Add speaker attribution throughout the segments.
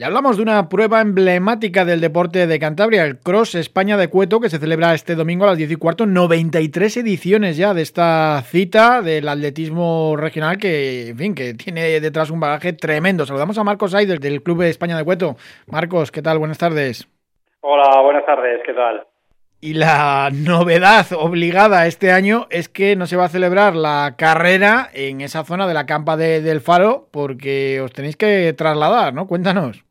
Speaker 1: Y hablamos de una prueba emblemática del deporte de Cantabria, el Cross España de Cueto, que se celebra este domingo a las 10 y cuarto. 93 ediciones ya de esta cita del atletismo regional que, en fin, que tiene detrás un bagaje tremendo. Saludamos a Marcos Aider del Club de España de Cueto. Marcos, ¿qué tal? Buenas tardes.
Speaker 2: Hola, buenas tardes, ¿qué tal?
Speaker 1: Y la novedad obligada este año es que no se va a celebrar la carrera en esa zona de la campa de, del Faro porque os tenéis que trasladar, ¿no? Cuéntanos.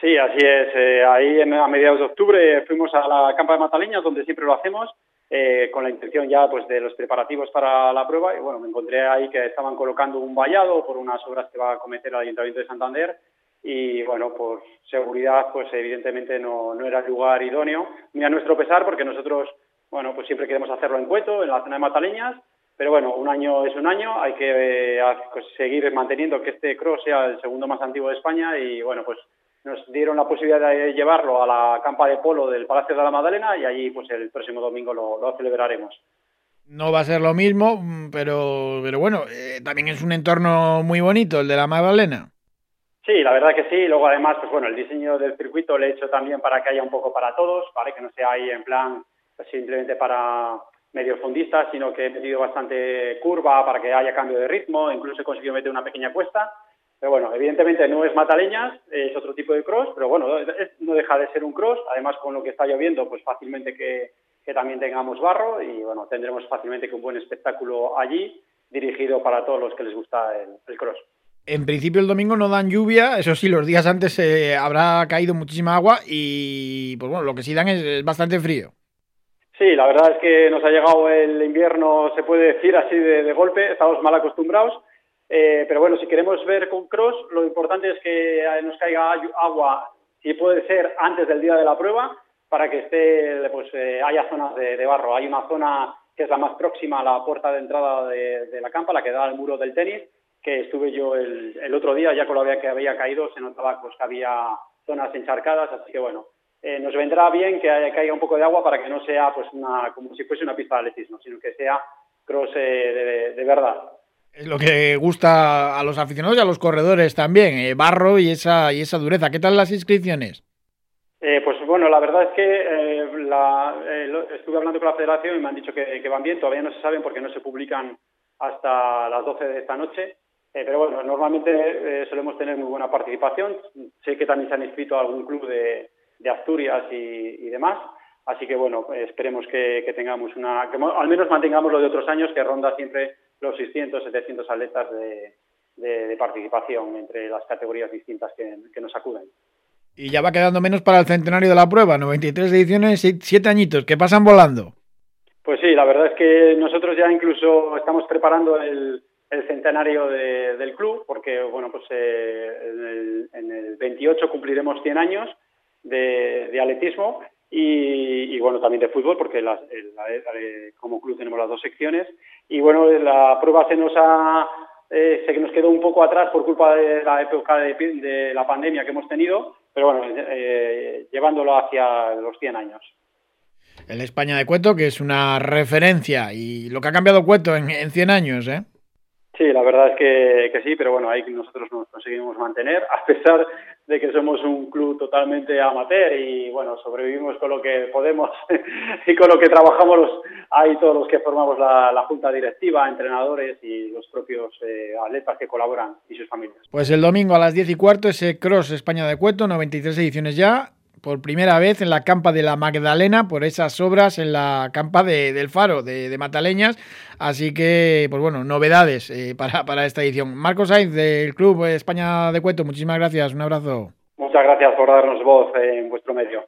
Speaker 2: Sí, así es. Eh, ahí a mediados de octubre fuimos a la campa de Mataleñas, donde siempre lo hacemos, eh, con la intención ya pues de los preparativos para la prueba. Y bueno, me encontré ahí que estaban colocando un vallado por unas obras que va a cometer el Ayuntamiento de Santander. Y bueno, por seguridad, pues evidentemente no, no era el lugar idóneo, ni a nuestro pesar, porque nosotros, bueno, pues siempre queremos hacerlo en Cueto, en la zona de Mataleñas, pero bueno, un año es un año, hay que eh, pues, seguir manteniendo que este cross sea el segundo más antiguo de España y bueno, pues nos dieron la posibilidad de llevarlo a la campa de polo del Palacio de la Magdalena y allí pues el próximo domingo lo, celebraremos.
Speaker 1: No va a ser lo mismo, mm, pero, pero bueno, eh, también es un entorno muy bonito el de la Magdalena.
Speaker 2: Sí, la verdad que sí. Luego además, pues bueno, el diseño del circuito le he hecho también para que haya un poco para todos, ¿vale? Que no sea ahí en plan pues, simplemente para medio fundistas, sino que he metido bastante curva para que haya cambio de ritmo, incluso he conseguido meter una pequeña cuesta pero bueno, evidentemente no es mataleñas, es otro tipo de cross, pero bueno, no deja de ser un cross. Además, con lo que está lloviendo, pues fácilmente que, también tengamos barro y bueno, tendremos fácilmente que un buen espectáculo allí, dirigido para todos los que les gusta el, cross.
Speaker 1: En principio el domingo no dan lluvia, eso sí, los días antes eh, habrá caído muchísima agua y pues bueno, lo que sí dan es, bastante frío.
Speaker 2: Sí, la verdad es que nos ha llegado el invierno, se puede decir así de golpe, estamos mal acostumbrados eh, pero bueno, si queremos ver con cross, lo importante es que nos caiga agua, si puede ser antes del día de la prueba, para que esté, pues eh, haya zonas de, barro. Hay una zona que es la más próxima a la puerta de entrada de, la campa, la que da al muro del tenis, que estuve yo el, otro día, ya con lo que había caído, se notaba pues, que había zonas encharcadas, así que bueno, eh, nos vendrá bien que caiga un poco de agua para que no sea pues una, como si fuese una pista de atletismo, sino que sea cross de verdad.
Speaker 1: Es lo que gusta a los aficionados y a los corredores también, eh, barro y esa, y esa dureza. ¿Qué tal las inscripciones?
Speaker 2: Eh, pues bueno, la verdad es que eh, estuve hablando con la federación y me han dicho que, van bien, todavía no se saben porque no se publican hasta las 12 de esta noche, pero bueno, normalmente solemos tener muy buena participación, sé que también se han inscrito a algún club de, Asturias y, demás, así que bueno, esperemos que, tengamos una, que al menos mantengamos lo de otros años, que ronda siempre los 600, 700 atletas de, participación entre las categorías distintas que, nos acuden.
Speaker 1: Y ya va quedando menos para el centenario de la prueba, 93 ediciones, 7 añiñitos, que pasan volando.
Speaker 2: Pues sí, la verdad es que nosotros ya incluso estamos preparando el, centenario del club, porque bueno, pues eh, en, el, 28 cumpliremos 100 años de, de atletismo y, bueno, también de fútbol, porque como club tenemos las dos secciones. Y bueno, la prueba se nos ha, eh, se nos quedó un poco atrás por culpa de la época de, la pandemia que hemos tenido, pero bueno, eh, llevándolo hacia los 100 años.
Speaker 1: El España de Cueto, que es una referencia, y lo que ha cambiado Cueto en, en 100 años, ¿eh?
Speaker 2: Sí, la verdad es que, sí, pero bueno, ahí nosotros nos conseguimos mantener, a pesar de que somos un club totalmente amateur y bueno, sobrevivimos con lo que podemos y con lo que trabajamos los, ahí todos los que formamos la, junta directiva, entrenadores y los propios eh, atletas que colaboran y sus familias.
Speaker 1: Pues el domingo a las 10 y cuarto ese Cross España de Cueto, 93 ediciones ya, por primera vez en la campa de la Magdalena por esas obras en la campa de, del Faro de, Mataleñas. Así que, pues bueno, novedades eh, para, para, esta edición. Marcos Sainz del Club España de Cueto, muchísimas gracias, un abrazo.
Speaker 2: Muchas gracias por darnos voz en vuestro medio.